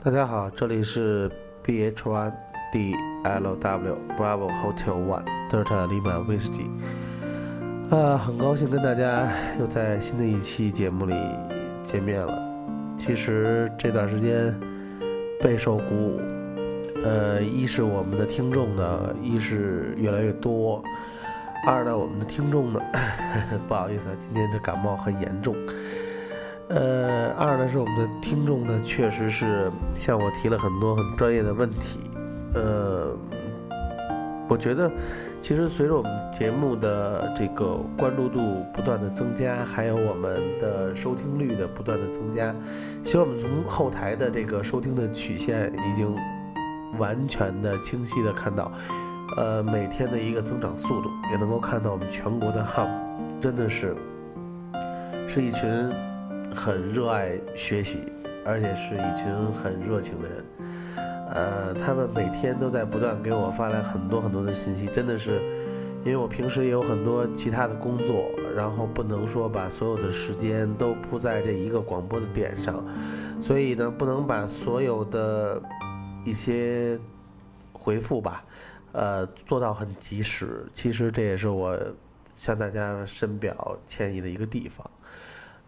大家好，这里是 B H One D L W Bravo Hotel One Delta Lima Whiskey。啊，很高兴跟大家又在新的一期节目里见面了。其实这段时间备受鼓舞，呃，一是我们的听众呢，一是越来越多；二呢，我们的听众呢，不好意思，今天这感冒很严重。呃，二呢是我们的听众呢，确实是向我提了很多很专业的问题。呃，我觉得其实随着我们节目的这个关注度不断的增加，还有我们的收听率的不断的增加，希望我们从后台的这个收听的曲线已经完全的清晰的看到，呃，每天的一个增长速度，也能够看到我们全国的 HUM 真的是是一群。很热爱学习，而且是一群很热情的人。呃，他们每天都在不断给我发来很多很多的信息，真的是，因为我平时也有很多其他的工作，然后不能说把所有的时间都扑在这一个广播的点上，所以呢，不能把所有的一些回复吧，呃，做到很及时。其实这也是我向大家深表歉意的一个地方。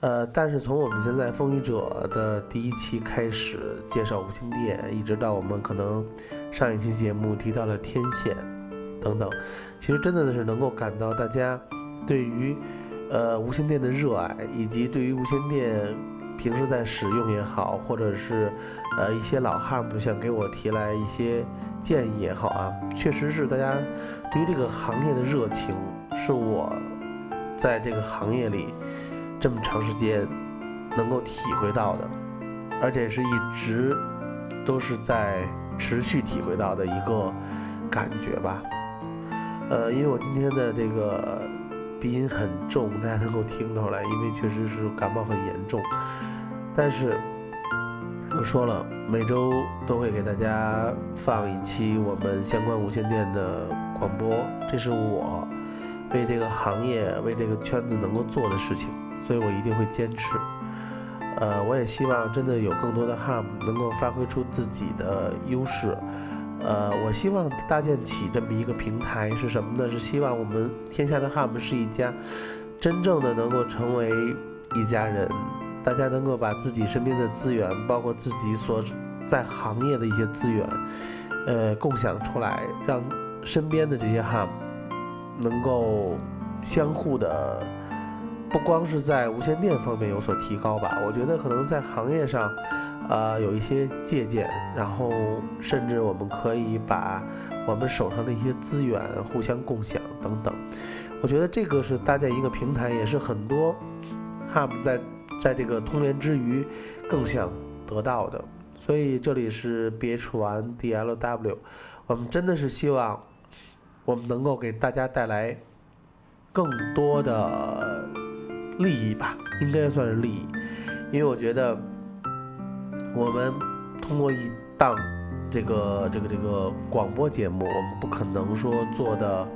呃，但是从我们现在风雨者的第一期开始介绍无线电，一直到我们可能上一期节目提到了天线等等，其实真的是能够感到大家对于呃无线电的热爱，以及对于无线电平时在使用也好，或者是呃一些老汉们想给我提来一些建议也好啊，确实是大家对于这个行业的热情，是我在这个行业里。这么长时间能够体会到的，而且是一直都是在持续体会到的一个感觉吧。呃，因为我今天的这个鼻音很重，大家能够听出来，因为确实是感冒很严重。但是我说了，每周都会给大家放一期我们相关无线电的广播，这是我为这个行业、为这个圈子能够做的事情。所以我一定会坚持，呃，我也希望真的有更多的 harm 能够发挥出自己的优势，呃，我希望搭建起这么一个平台是什么呢？是希望我们天下的 harm 是一家真正的能够成为一家人，大家能够把自己身边的资源，包括自己所在行业的一些资源，呃，共享出来，让身边的这些 HAM 能够相互的。不光是在无线电方面有所提高吧，我觉得可能在行业上，呃，有一些借鉴，然后甚至我们可以把我们手上的一些资源互相共享等等。我觉得这个是搭建一个平台，也是很多 HUB 在在这个通联之余更想得到的。所以这里是 BH1 DLW，我们真的是希望我们能够给大家带来更多的。利益吧，应该算是利益，因为我觉得我们通过一档这个这个这个广播节目，我们不可能说做的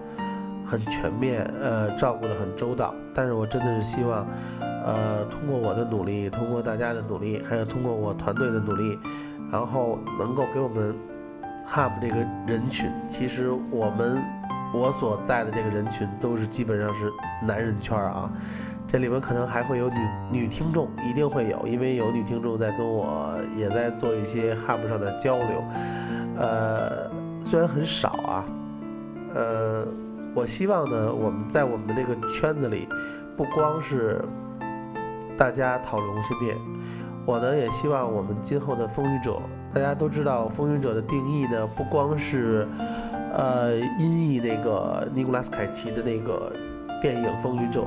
很全面，呃，照顾的很周到。但是我真的是希望，呃，通过我的努力，通过大家的努力，还有通过我团队的努力，然后能够给我们 HUB 这个人群，其实我们我所在的这个人群都是基本上是男人圈啊。这里面可能还会有女女听众，一定会有，因为有女听众在跟我也在做一些 HUB 上的交流，呃，虽然很少啊，呃，我希望呢，我们在我们的这个圈子里，不光是大家讨论无线电，我呢也希望我们今后的风雨者，大家都知道风雨者的定义呢，不光是呃音译那个尼古拉斯凯奇的那个电影《风雨者》。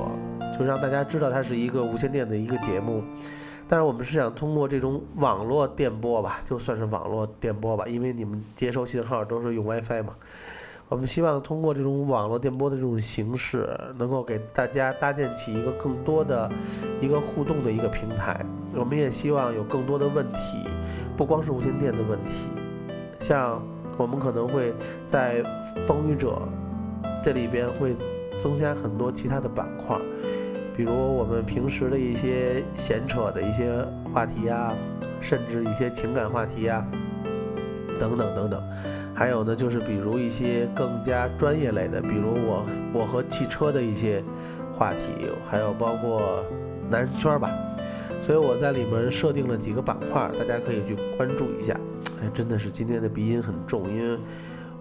就让大家知道它是一个无线电的一个节目，但是我们是想通过这种网络电波吧，就算是网络电波吧，因为你们接收信号都是用 WiFi 嘛。我们希望通过这种网络电波的这种形式，能够给大家搭建起一个更多的一个互动的一个平台。我们也希望有更多的问题，不光是无线电的问题，像我们可能会在风雨者这里边会增加很多其他的板块。比如我们平时的一些闲扯的一些话题啊，甚至一些情感话题啊，等等等等。还有呢，就是比如一些更加专业类的，比如我我和汽车的一些话题，还有包括男人圈吧。所以我在里面设定了几个板块，大家可以去关注一下。哎，真的是今天的鼻音很重，因为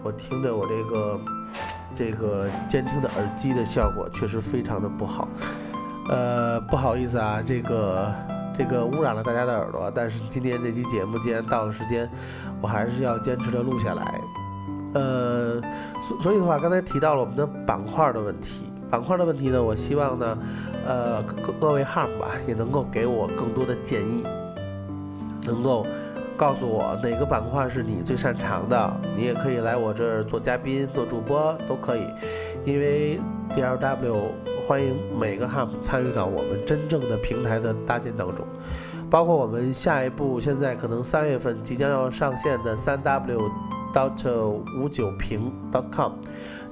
我听着我这个这个监听的耳机的效果确实非常的不好。呃，不好意思啊，这个这个污染了大家的耳朵。但是今天这期节目既然到了时间，我还是要坚持的录下来。呃，所所以的话，刚才提到了我们的板块的问题。板块的问题呢，我希望呢，呃，各各位 harm 吧，也能够给我更多的建议，能够告诉我哪个板块是你最擅长的，你也可以来我这儿做嘉宾、做主播都可以，因为 DLW 欢迎每个 HAM 参与到我们真正的平台的搭建当中，包括我们下一步现在可能三月份即将要上线的三 W dot 五九平 dot com。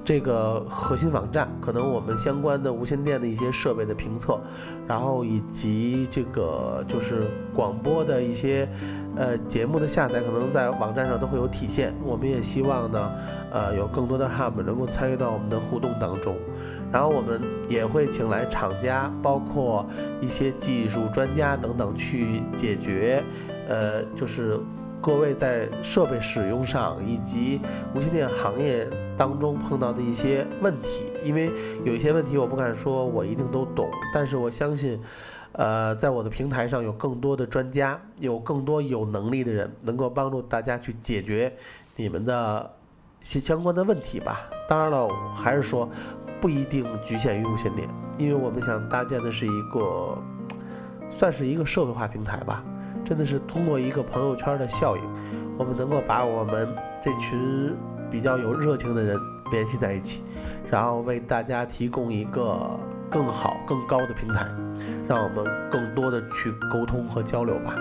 这个核心网站，可能我们相关的无线电的一些设备的评测，然后以及这个就是广播的一些呃节目的下载，可能在网站上都会有体现。我们也希望呢，呃，有更多的 HAM 能够参与到我们的互动当中，然后我们也会请来厂家，包括一些技术专家等等去解决，呃，就是。各位在设备使用上以及无线电行业当中碰到的一些问题，因为有一些问题我不敢说我一定都懂，但是我相信，呃，在我的平台上有更多的专家，有更多有能力的人能够帮助大家去解决你们的一些相关的问题吧。当然了，还是说不一定局限于无线电，因为我们想搭建的是一个算是一个社会化平台吧。真的是通过一个朋友圈的效应，我们能够把我们这群比较有热情的人联系在一起，然后为大家提供一个更好、更高的平台，让我们更多的去沟通和交流吧。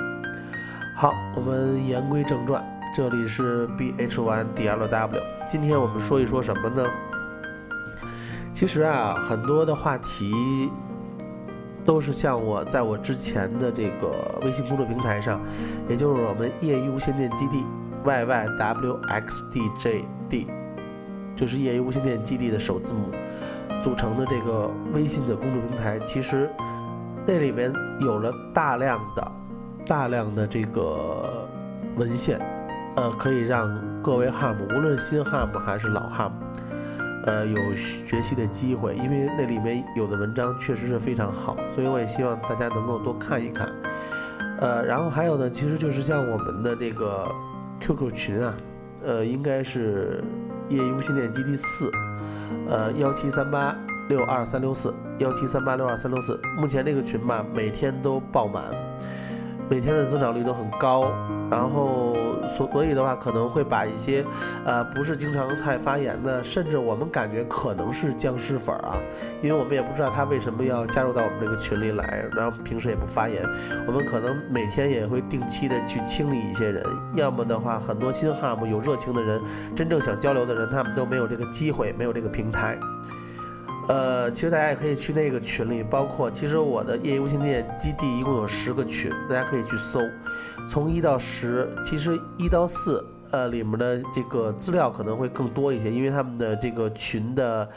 好，我们言归正传，这里是 B H One D L W，今天我们说一说什么呢？其实啊，很多的话题。都是像我在我之前的这个微信公众平台上，也就是我们业余无线电基地 YYWXDJD，就是业余无线电基地的首字母组成的这个微信的公众平台。其实那里面有了大量的、大量的这个文献，呃，可以让各位 HAM，无论新 HAM 还是老 HAM。呃，有学习的机会，因为那里面有的文章确实是非常好，所以我也希望大家能够多看一看。呃，然后还有呢，其实就是像我们的这个 QQ 群啊，呃，应该是业余无线电基地四，呃，幺七三八六二三六四，幺七三八六二三六四，目前这个群吧，每天都爆满。每天的增长率都很高，然后所所以的话，可能会把一些，呃，不是经常太发言的，甚至我们感觉可能是僵尸粉啊，因为我们也不知道他为什么要加入到我们这个群里来，然后平时也不发言，我们可能每天也会定期的去清理一些人，要么的话，很多新哈姆有热情的人，真正想交流的人，他们都没有这个机会，没有这个平台。呃，其实大家也可以去那个群里，包括其实我的夜游无线电基地一共有十个群，大家可以去搜，从一到十，其实一到四，呃，里面的这个资料可能会更多一些，因为他们的这个群的，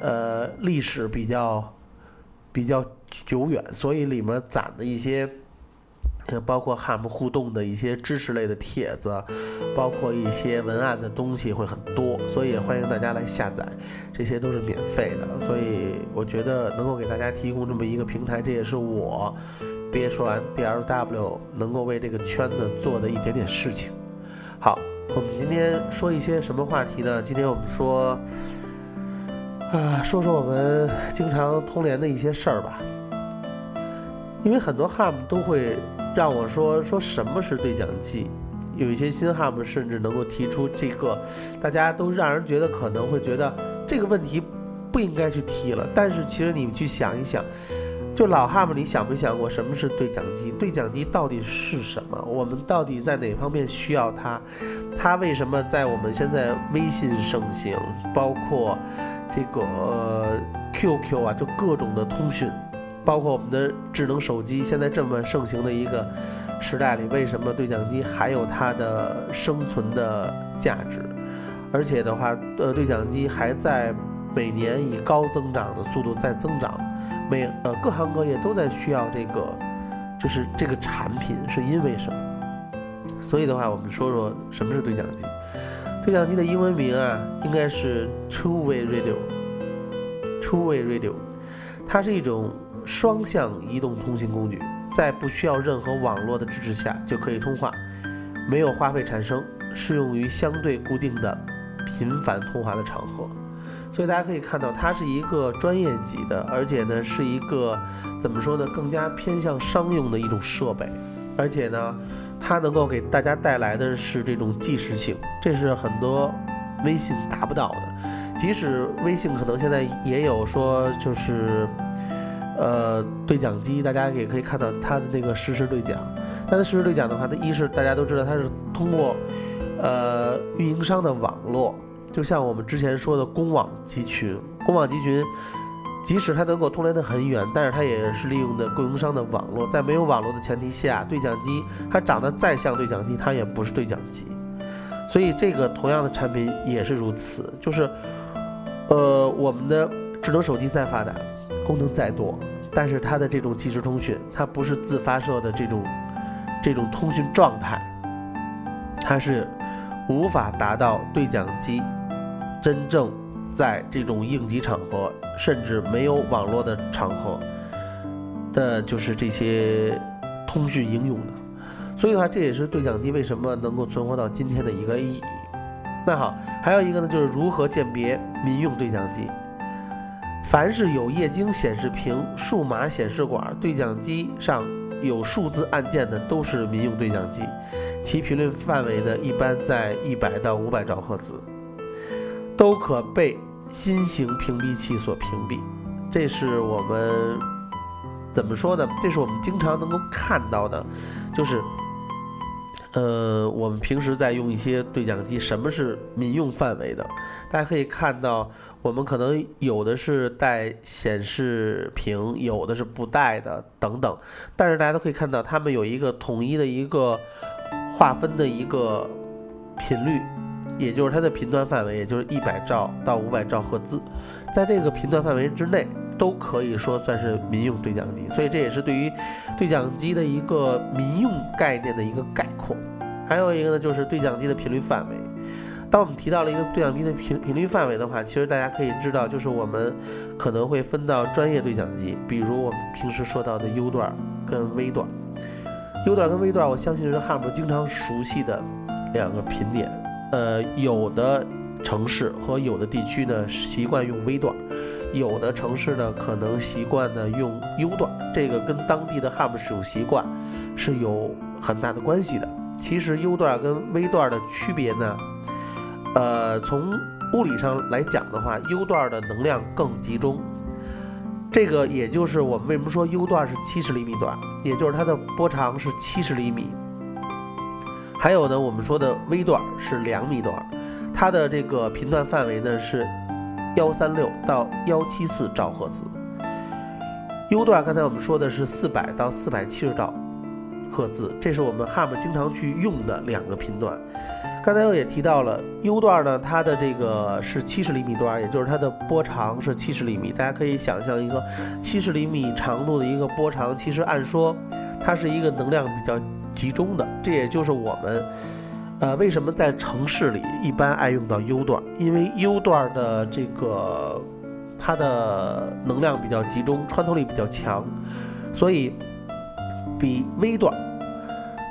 呃，历史比较比较久远，所以里面攒的一些。包括 HAM 互动的一些知识类的帖子，包括一些文案的东西会很多，所以欢迎大家来下载，这些都是免费的。所以我觉得能够给大家提供这么一个平台，这也是我憋出来 DLW 能够为这个圈子做的一点点事情。好，我们今天说一些什么话题呢？今天我们说，啊，说说我们经常通联的一些事儿吧，因为很多 HAM 都会。让我说说什么是对讲机，有一些新 HAM 甚至能够提出这个，大家都让人觉得可能会觉得这个问题不应该去提了。但是其实你们去想一想，就老 HAM，你想没想过什么是对讲机？对讲机到底是什么？我们到底在哪方面需要它？它为什么在我们现在微信盛行，包括这个 QQ 啊，就各种的通讯。包括我们的智能手机，现在这么盛行的一个时代里，为什么对讲机还有它的生存的价值？而且的话，呃，对讲机还在每年以高增长的速度在增长，每呃各行各业都在需要这个，就是这个产品，是因为什么？所以的话，我们说说什么是对讲机。对讲机的英文名啊，应该是 Two-way Radio，Two-way Radio，它是一种双向移动通信工具，在不需要任何网络的支持下就可以通话，没有花费产生，适用于相对固定的。频繁通话的场合，所以大家可以看到，它是一个专业级的，而且呢是一个怎么说呢，更加偏向商用的一种设备，而且呢，它能够给大家带来的是这种即时性，这是很多微信达不到的。即使微信可能现在也有说，就是呃对讲机，大家也可以看到它的那个实时对讲。它的实时对讲的话，它一是大家都知道它是通过。呃，运营商的网络，就像我们之前说的公网集群，公网集群，即使它能够通联的很远，但是它也是利用的供应商的网络，在没有网络的前提下，对讲机它长得再像对讲机，它也不是对讲机。所以这个同样的产品也是如此，就是，呃，我们的智能手机再发达，功能再多，但是它的这种即时通讯，它不是自发射的这种这种通讯状态，它是。无法达到对讲机真正在这种应急场合，甚至没有网络的场合的，就是这些通讯应用的。所以的话，这也是对讲机为什么能够存活到今天的一个意义。那好，还有一个呢，就是如何鉴别民用对讲机。凡是有液晶显示屏、数码显示管、对讲机上有数字按键的，都是民用对讲机。其频率范围呢，一般在一百到五百兆赫兹，都可被新型屏蔽器所屏蔽。这是我们怎么说呢？这是我们经常能够看到的，就是，呃，我们平时在用一些对讲机，什么是民用范围的？大家可以看到，我们可能有的是带显示屏，有的是不带的，等等。但是大家都可以看到，它们有一个统一的一个。划分的一个频率，也就是它的频段范围，也就是一百兆到五百兆赫兹，在这个频段范围之内，都可以说算是民用对讲机。所以这也是对于对讲机的一个民用概念的一个概括。还有一个呢，就是对讲机的频率范围。当我们提到了一个对讲机的频频率范围的话，其实大家可以知道，就是我们可能会分到专业对讲机，比如我们平时说到的 U 段跟 V 段。U 段跟 V 段，我相信是汉姆经常熟悉的两个频点。呃，有的城市和有的地区呢习惯用 V 段，有的城市呢可能习惯呢用 U 段。这个跟当地的汉姆使用习惯是有很大的关系的。其实 U 段跟 V 段的区别呢，呃，从物理上来讲的话，U 段的能量更集中。这个也就是我们为什么说 U 段是七十厘米段，也就是它的波长是七十厘米。还有呢，我们说的 V 段是两米段，它的这个频段范围呢是幺三六到幺七四兆赫兹。U 段刚才我们说的是四百到四百七十兆赫兹，这是我们 HARM 经常去用的两个频段。刚才我也提到了 U 段呢，它的这个是七十厘米段，也就是它的波长是七十厘米。大家可以想象一个七十厘米长度的一个波长，其实按说它是一个能量比较集中的。这也就是我们呃为什么在城市里一般爱用到 U 段，因为 U 段的这个它的能量比较集中，穿透力比较强，所以比 V 段。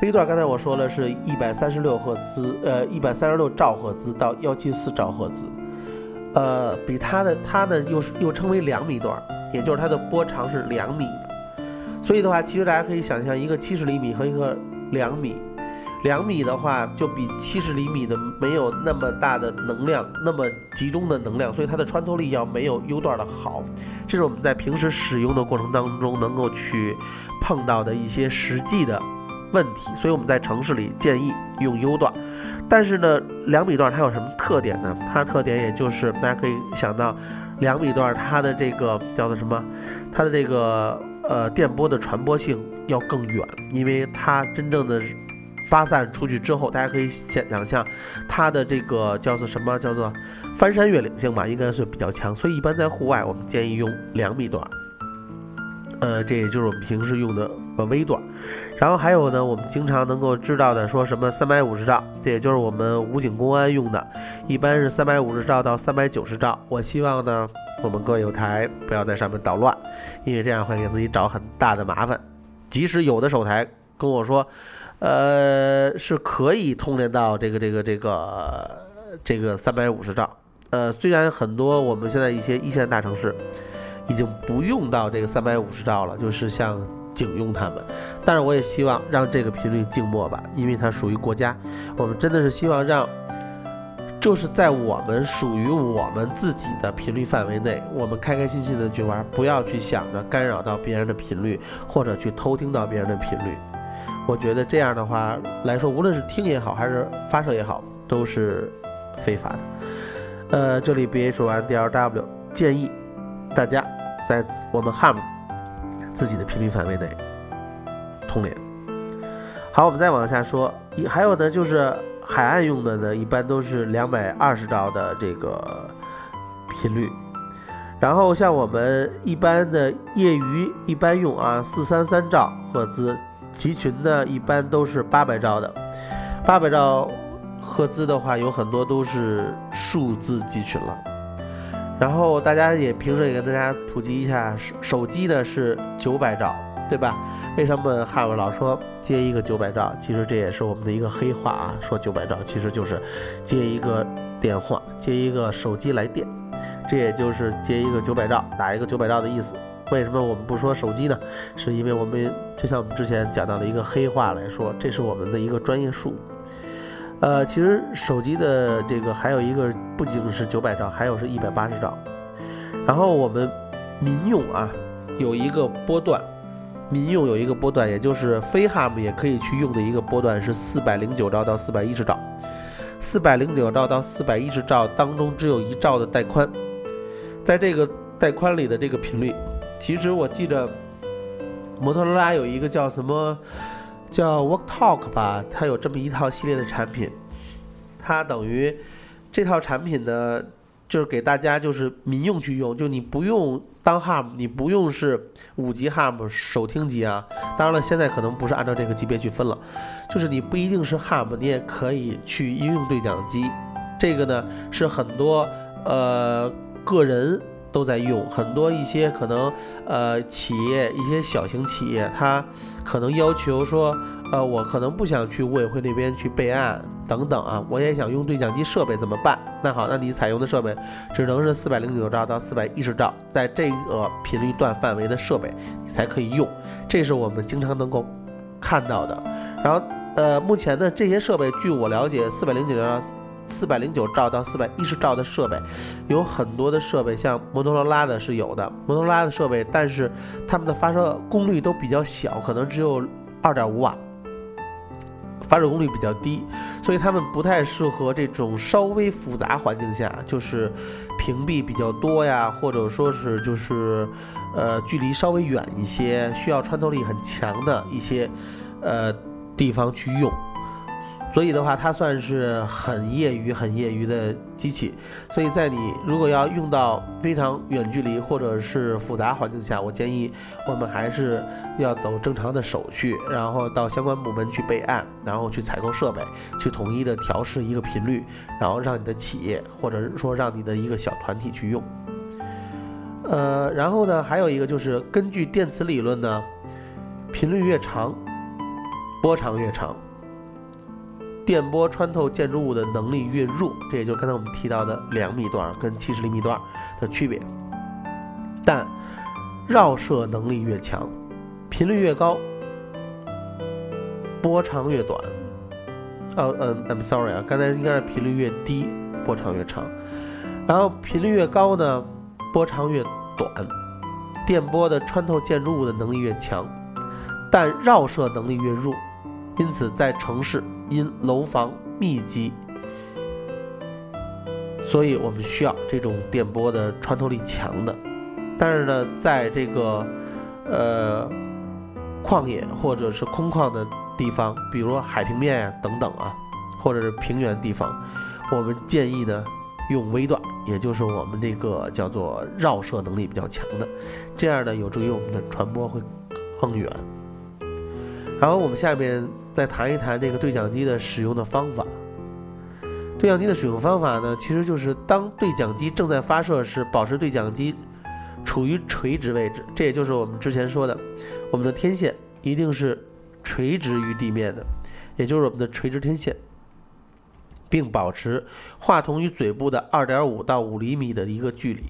V 段刚才我说了是一百三十六赫兹，呃，一百三十六兆赫兹到幺七四兆赫兹，呃，比它的它呢又是又称为两米段，也就是它的波长是两米。所以的话，其实大家可以想象一个七十厘米和一个两米，两米的话就比七十厘米的没有那么大的能量，那么集中的能量，所以它的穿透力要没有 U 段的好。这是我们在平时使用的过程当中能够去碰到的一些实际的。问题，所以我们在城市里建议用 U 段，但是呢，两米段它有什么特点呢？它的特点也就是大家可以想到，两米段它的这个叫做什么？它的这个呃电波的传播性要更远，因为它真正的发散出去之后，大家可以想想象它的这个叫做什么叫做翻山越岭性吧，应该是比较强，所以一般在户外我们建议用两米段。呃，这也就是我们平时用的呃微段，然后还有呢，我们经常能够知道的，说什么三百五十兆，这也就是我们武警公安用的，一般是三百五十兆到三百九十兆。我希望呢，我们各有台不要在上面捣乱，因为这样会给自己找很大的麻烦。即使有的手台跟我说，呃，是可以通联到这个这个这个这个三百五十兆，呃，虽然很多我们现在一些一线大城市。已经不用到这个三百五十兆了，就是像警用他们，但是我也希望让这个频率静默吧，因为它属于国家，我们真的是希望让，就是在我们属于我们自己的频率范围内，我们开开心心的去玩，不要去想着干扰到别人的频率，或者去偷听到别人的频率。我觉得这样的话来说，无论是听也好，还是发射也好，都是非法的。呃，这里 B H N D L W 建议大家。在我们 ham 自己的频率范围内通联。好，我们再往下说，一还有呢，就是海岸用的呢，一般都是两百二十兆的这个频率。然后像我们一般的业余一般用啊，四三三兆赫兹，集群呢一般都是八百兆的。八百兆赫兹的话，有很多都是数字集群了。然后大家也平时也跟大家普及一下，手手机呢是九百兆，对吧？为什么汉文老说接一个九百兆？其实这也是我们的一个黑话啊，说九百兆其实就是接一个电话，接一个手机来电，这也就是接一个九百兆，打一个九百兆的意思。为什么我们不说手机呢？是因为我们就像我们之前讲到的一个黑话来说，这是我们的一个专业术语。呃，其实手机的这个还有一个，不仅是九百兆，还有是一百八十兆。然后我们民用啊，有一个波段，民用有一个波段，也就是非 ham 也可以去用的一个波段是四百零九兆到四百一十兆。四百零九兆到四百一十兆当中，只有一兆的带宽。在这个带宽里的这个频率，其实我记着摩托罗拉有一个叫什么？叫 Work Talk 吧，它有这么一套系列的产品，它等于这套产品呢，就是给大家就是民用去用，就你不用当 Ham，你不用是五级 Ham 手听级啊。当然了，现在可能不是按照这个级别去分了，就是你不一定是 Ham，你也可以去应用对讲机。这个呢是很多呃个人。都在用很多一些可能呃企业一些小型企业，它可能要求说，呃我可能不想去物委会那边去备案等等啊，我也想用对讲机设备怎么办？那好，那你采用的设备只能是四百零九兆到四百一十兆，在这个频率段范围的设备你才可以用，这是我们经常能够看到的。然后呃目前呢这些设备，据我了解，四百零九兆。四百零九兆到四百一十兆的设备，有很多的设备，像摩托罗拉的是有的，摩托罗拉的设备，但是它们的发射功率都比较小，可能只有二点五瓦，发射功率比较低，所以它们不太适合这种稍微复杂环境下，就是屏蔽比较多呀，或者说是就是呃距离稍微远一些，需要穿透力很强的一些呃地方去用。所以的话，它算是很业余、很业余的机器。所以在你如果要用到非常远距离或者是复杂环境下，我建议我们还是要走正常的手续，然后到相关部门去备案，然后去采购设备，去统一的调试一个频率，然后让你的企业或者说让你的一个小团体去用。呃，然后呢，还有一个就是根据电磁理论呢，频率越长，波长越长。电波穿透建筑物的能力越弱，这也就是刚才我们提到的两米段跟七十厘米段的区别。但绕射能力越强，频率越高，波长越短。哦，嗯，I'm sorry 啊，刚才应该是频率越低，波长越长。然后频率越高呢，波长越短，电波的穿透建筑物的能力越强，但绕射能力越弱。因此，在城市。因楼房密集，所以我们需要这种电波的穿透力强的。但是呢，在这个呃旷野或者是空旷的地方，比如海平面呀等等啊，或者是平原地方，我们建议呢用微段，也就是我们这个叫做绕射能力比较强的，这样呢有助于我们的传播会更远。然后我们下面再谈一谈这个对讲机的使用的方法。对讲机的使用方法呢，其实就是当对讲机正在发射时，保持对讲机处于垂直位置，这也就是我们之前说的，我们的天线一定是垂直于地面的，也就是我们的垂直天线，并保持话筒与嘴部的二点五到五厘米的一个距离。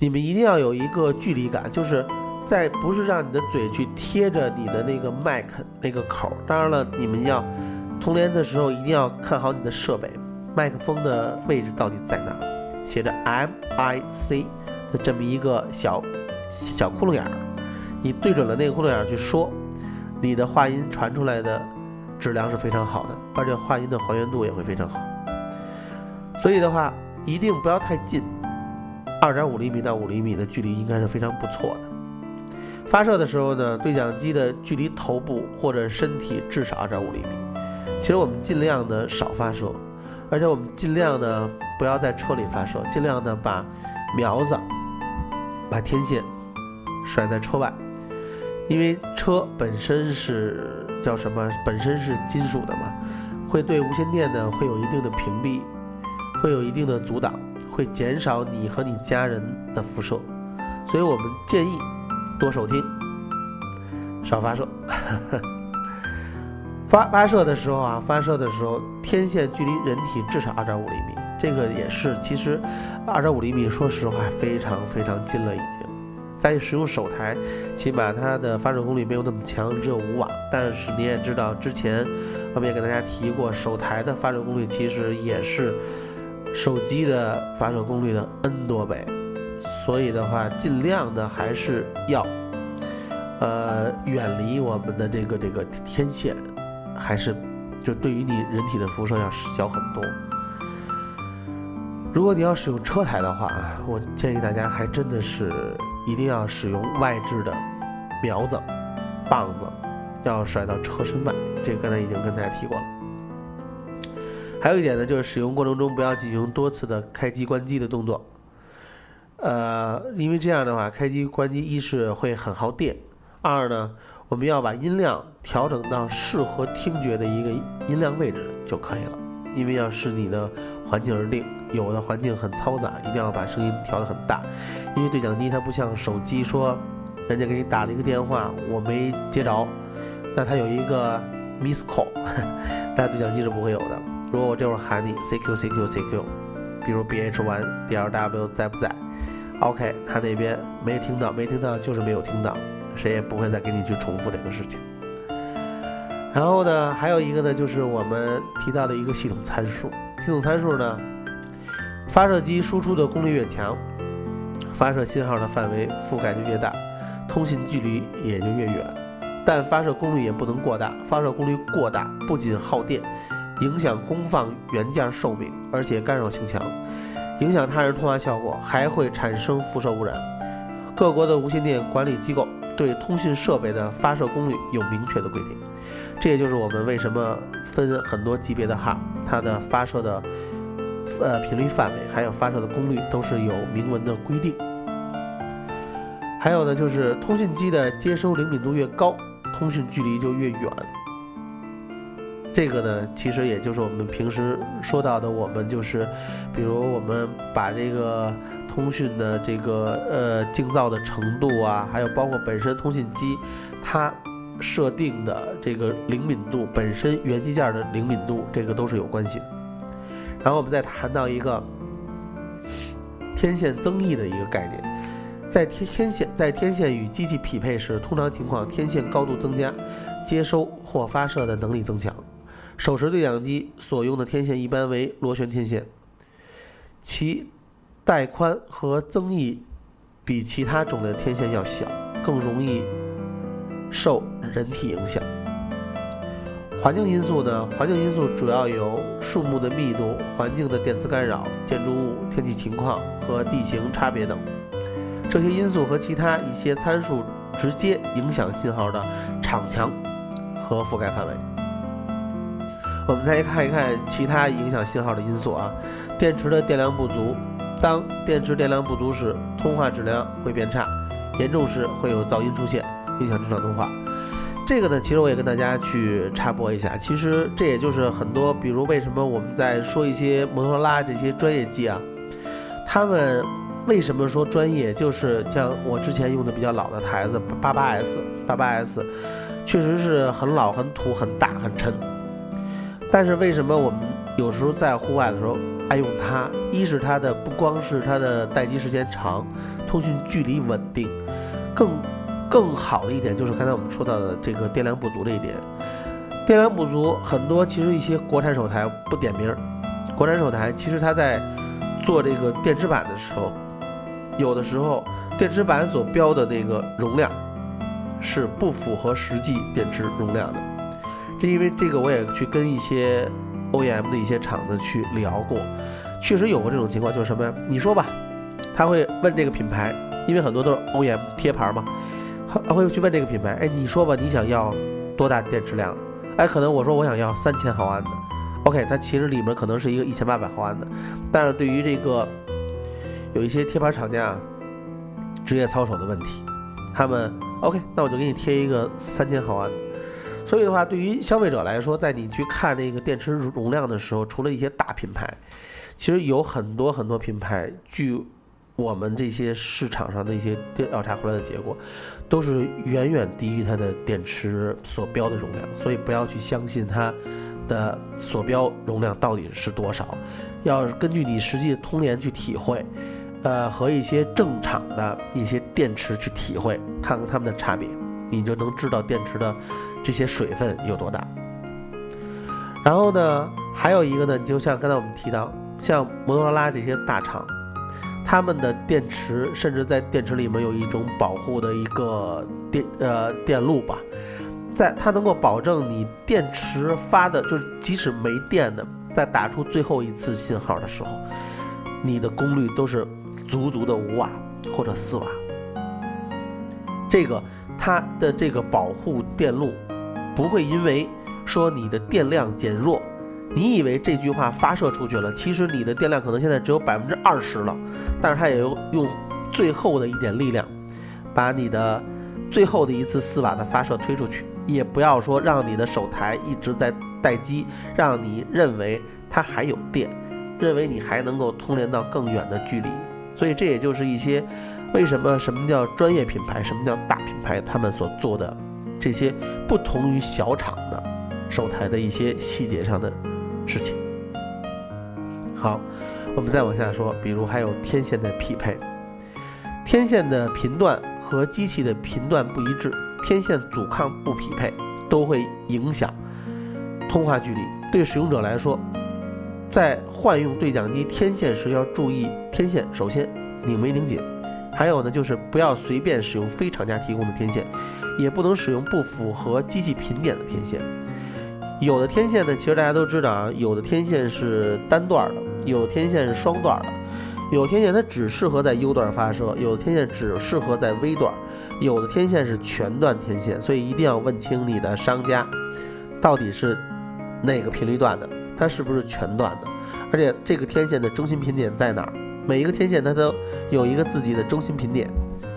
你们一定要有一个距离感，就是在不是让你的嘴去贴着你的那个麦克那个口，当然了，你们要。通联的时候一定要看好你的设备，麦克风的位置到底在哪？写着 M I C 的这么一个小小窟窿眼儿，你对准了那个窟窿眼儿去说，你的话音传出来的质量是非常好的，而且话音的还原度也会非常好。所以的话，一定不要太近，二点五厘米到五厘米的距离应该是非常不错的。发射的时候呢，对讲机的距离头部或者身体至少二点五厘米。其实我们尽量的少发射，而且我们尽量的不要在车里发射，尽量的把苗子、把天线甩在车外，因为车本身是叫什么？本身是金属的嘛，会对无线电呢会有一定的屏蔽，会有一定的阻挡，会减少你和你家人的辐射，所以我们建议多收听，少发射。发发射的时候啊，发射的时候，天线距离人体至少二点五厘米，这个也是其实二点五厘米，说实话非常非常近了已经。在使用手台，起码它的发射功率没有那么强，只有五瓦。但是你也知道，之前我们也给大家提过，手台的发射功率其实也是手机的发射功率的 N 多倍。所以的话，尽量的还是要呃远离我们的这个这个天线。还是，就对于你人体的辐射要小很多。如果你要使用车台的话，我建议大家还真的是一定要使用外置的苗子、棒子，要甩到车身外。这个刚才已经跟大家提过了。还有一点呢，就是使用过程中不要进行多次的开机关机的动作。呃，因为这样的话，开机关机一是会很耗电，二呢。我们要把音量调整到适合听觉的一个音量位置就可以了，因为要视你的环境而定。有的环境很嘈杂，一定要把声音调得很大，因为对讲机它不像手机，说人家给你打了一个电话，我没接着，那它有一个 miss call，但对讲机是不会有的。如果我这会儿喊你 CQ CQ CQ，比如 BH One DLW 在不在？OK，他那边没听到，没听到就是没有听到。谁也不会再给你去重复这个事情。然后呢，还有一个呢，就是我们提到的一个系统参数。系统参数呢，发射机输出的功率越强，发射信号的范围覆盖就越大，通信距离也就越远。但发射功率也不能过大，发射功率过大不仅耗电，影响功放元件寿命，而且干扰性强，影响他人通话效果，还会产生辐射污染。各国的无线电管理机构。对通讯设备的发射功率有明确的规定，这也就是我们为什么分很多级别的哈，它的发射的呃频率范围，还有发射的功率都是有明文的规定。还有呢，就是通讯机的接收灵敏度越高，通讯距离就越远。这个呢，其实也就是我们平时说到的，我们就是，比如我们把这个通讯的这个呃静噪的程度啊，还有包括本身通信机它设定的这个灵敏度，本身元器件的灵敏度，这个都是有关系的。然后我们再谈到一个天线增益的一个概念，在天天线在天线与机器匹配时，通常情况天线高度增加，接收或发射的能力增强。手持对讲机所用的天线一般为螺旋天线，其带宽和增益比其他种类天线要小，更容易受人体影响。环境因素呢？环境因素主要有树木的密度、环境的电磁干扰、建筑物、天气情况和地形差别等。这些因素和其他一些参数直接影响信号的场强和覆盖范围。我们再看一看其他影响信号的因素啊，电池的电量不足。当电池电量不足时，通话质量会变差，严重时会有噪音出现，影响正常通话。这个呢，其实我也跟大家去插播一下，其实这也就是很多，比如为什么我们在说一些摩托罗拉这些专业机啊，他们为什么说专业？就是像我之前用的比较老的台子八八 S 八八 S，确实是很老、很土、很大、很沉。但是为什么我们有时候在户外的时候爱用它？一是它的不光是它的待机时间长，通讯距离稳定，更。更好的一点就是刚才我们说到的这个电量不足这一点，电量不足很多，其实一些国产手台不点名，国产手台其实它在做这个电池板的时候，有的时候电池板所标的那个容量是不符合实际电池容量的，这因为这个我也去跟一些 OEM 的一些厂子去聊过，确实有过这种情况，就是什么呀？你说吧，他会问这个品牌，因为很多都是 OEM 贴牌嘛。他会去问这个品牌，哎，你说吧，你想要多大电池量？哎，可能我说我想要三千毫安的，OK，它其实里面可能是一个一千八百毫安的，但是对于这个有一些贴牌厂家职业操守的问题，他们 OK，那我就给你贴一个三千毫安的。所以的话，对于消费者来说，在你去看这个电池容量的时候，除了一些大品牌，其实有很多很多品牌据。我们这些市场上的一些调查回来的结果，都是远远低于它的电池所标的容量，所以不要去相信它的所标容量到底是多少，要根据你实际的通联去体会，呃，和一些正常的一些电池去体会，看看它们的差别，你就能知道电池的这些水分有多大。然后呢，还有一个呢，你就像刚才我们提到，像摩托罗拉这些大厂。他们的电池甚至在电池里面有一种保护的一个电呃电路吧，在它能够保证你电池发的，就是即使没电的，在打出最后一次信号的时候，你的功率都是足足的五瓦或者四瓦。这个它的这个保护电路不会因为说你的电量减弱。你以为这句话发射出去了，其实你的电量可能现在只有百分之二十了，但是它也用用最后的一点力量，把你的最后的一次四瓦的发射推出去，也不要说让你的手台一直在待机，让你认为它还有电，认为你还能够通联到更远的距离。所以这也就是一些为什么什么叫专业品牌，什么叫大品牌，他们所做的这些不同于小厂的手台的一些细节上的。事情好，我们再往下说，比如还有天线的匹配，天线的频段和机器的频段不一致，天线阻抗不匹配，都会影响通话距离。对使用者来说，在换用对讲机天线时要注意天线首先拧没拧紧，还有呢就是不要随便使用非厂家提供的天线，也不能使用不符合机器频点的天线。有的天线呢，其实大家都知道啊，有的天线是单段的，有的天线是双段的，有天线它只适合在 U 段发射，有的天线只适合在 V 段，有的天线是全段天线，所以一定要问清你的商家到底是哪个频率段的，它是不是全段的，而且这个天线的中心频点在哪儿？每一个天线它都有一个自己的中心频点。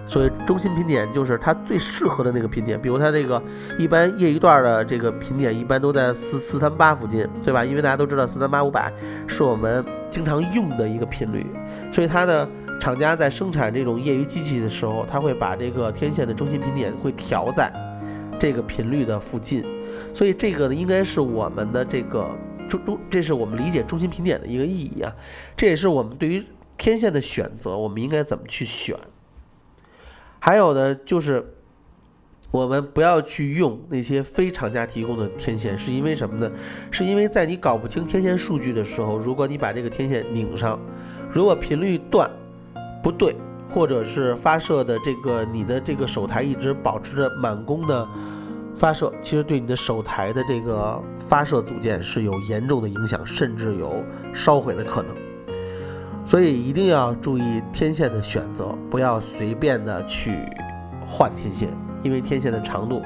所以中心频点就是它最适合的那个频点，比如它这个一般业余段的这个频点一般都在四四三八附近，对吧？因为大家都知道四三八五百是我们经常用的一个频率，所以它的厂家在生产这种业余机器的时候，它会把这个天线的中心频点会调在这个频率的附近，所以这个呢应该是我们的这个中中，这是我们理解中心频点的一个意义啊，这也是我们对于天线的选择，我们应该怎么去选。还有呢就是，我们不要去用那些非厂家提供的天线，是因为什么呢？是因为在你搞不清天线数据的时候，如果你把这个天线拧上，如果频率段不对，或者是发射的这个你的这个手台一直保持着满功的发射，其实对你的手台的这个发射组件是有严重的影响，甚至有烧毁的可能。所以一定要注意天线的选择，不要随便的去换天线，因为天线的长度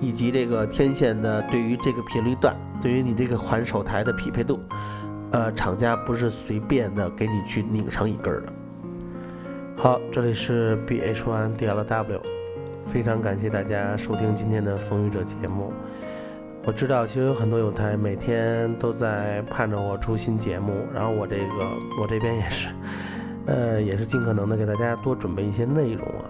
以及这个天线的对于这个频率段，对于你这个环手台的匹配度，呃，厂家不是随便的给你去拧上一根的。好，这里是 B H One D L W，非常感谢大家收听今天的风雨者节目。我知道，其实有很多有台每天都在盼着我出新节目，然后我这个我这边也是，呃，也是尽可能的给大家多准备一些内容啊。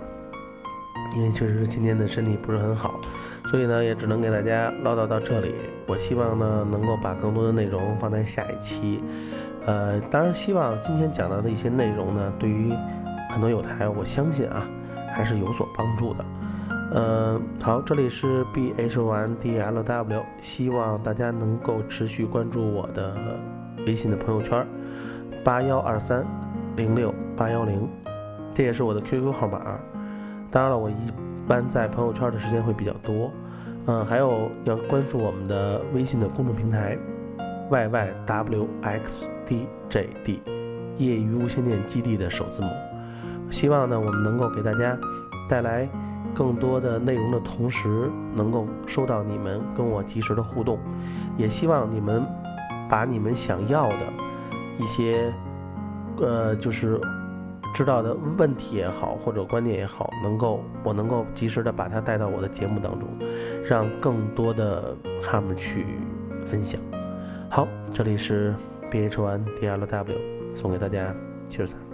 因为确实今天的身体不是很好，所以呢，也只能给大家唠叨到这里。我希望呢，能够把更多的内容放在下一期。呃，当然希望今天讲到的一些内容呢，对于很多有台，我相信啊，还是有所帮助的。嗯，好，这里是 B H Y D L W，希望大家能够持续关注我的微信的朋友圈，八幺二三零六八幺零，这也是我的 QQ 号码。当然了，我一般在朋友圈的时间会比较多。嗯，还有要关注我们的微信的公众平台 Y Y W X D J D，业余无线电基地的首字母。希望呢，我们能够给大家带来。更多的内容的同时，能够收到你们跟我及时的互动，也希望你们把你们想要的一些，呃，就是知道的问题也好，或者观点也好，能够我能够及时的把它带到我的节目当中，让更多的他们去分享。好，这里是 B H One D L W，送给大家七十三。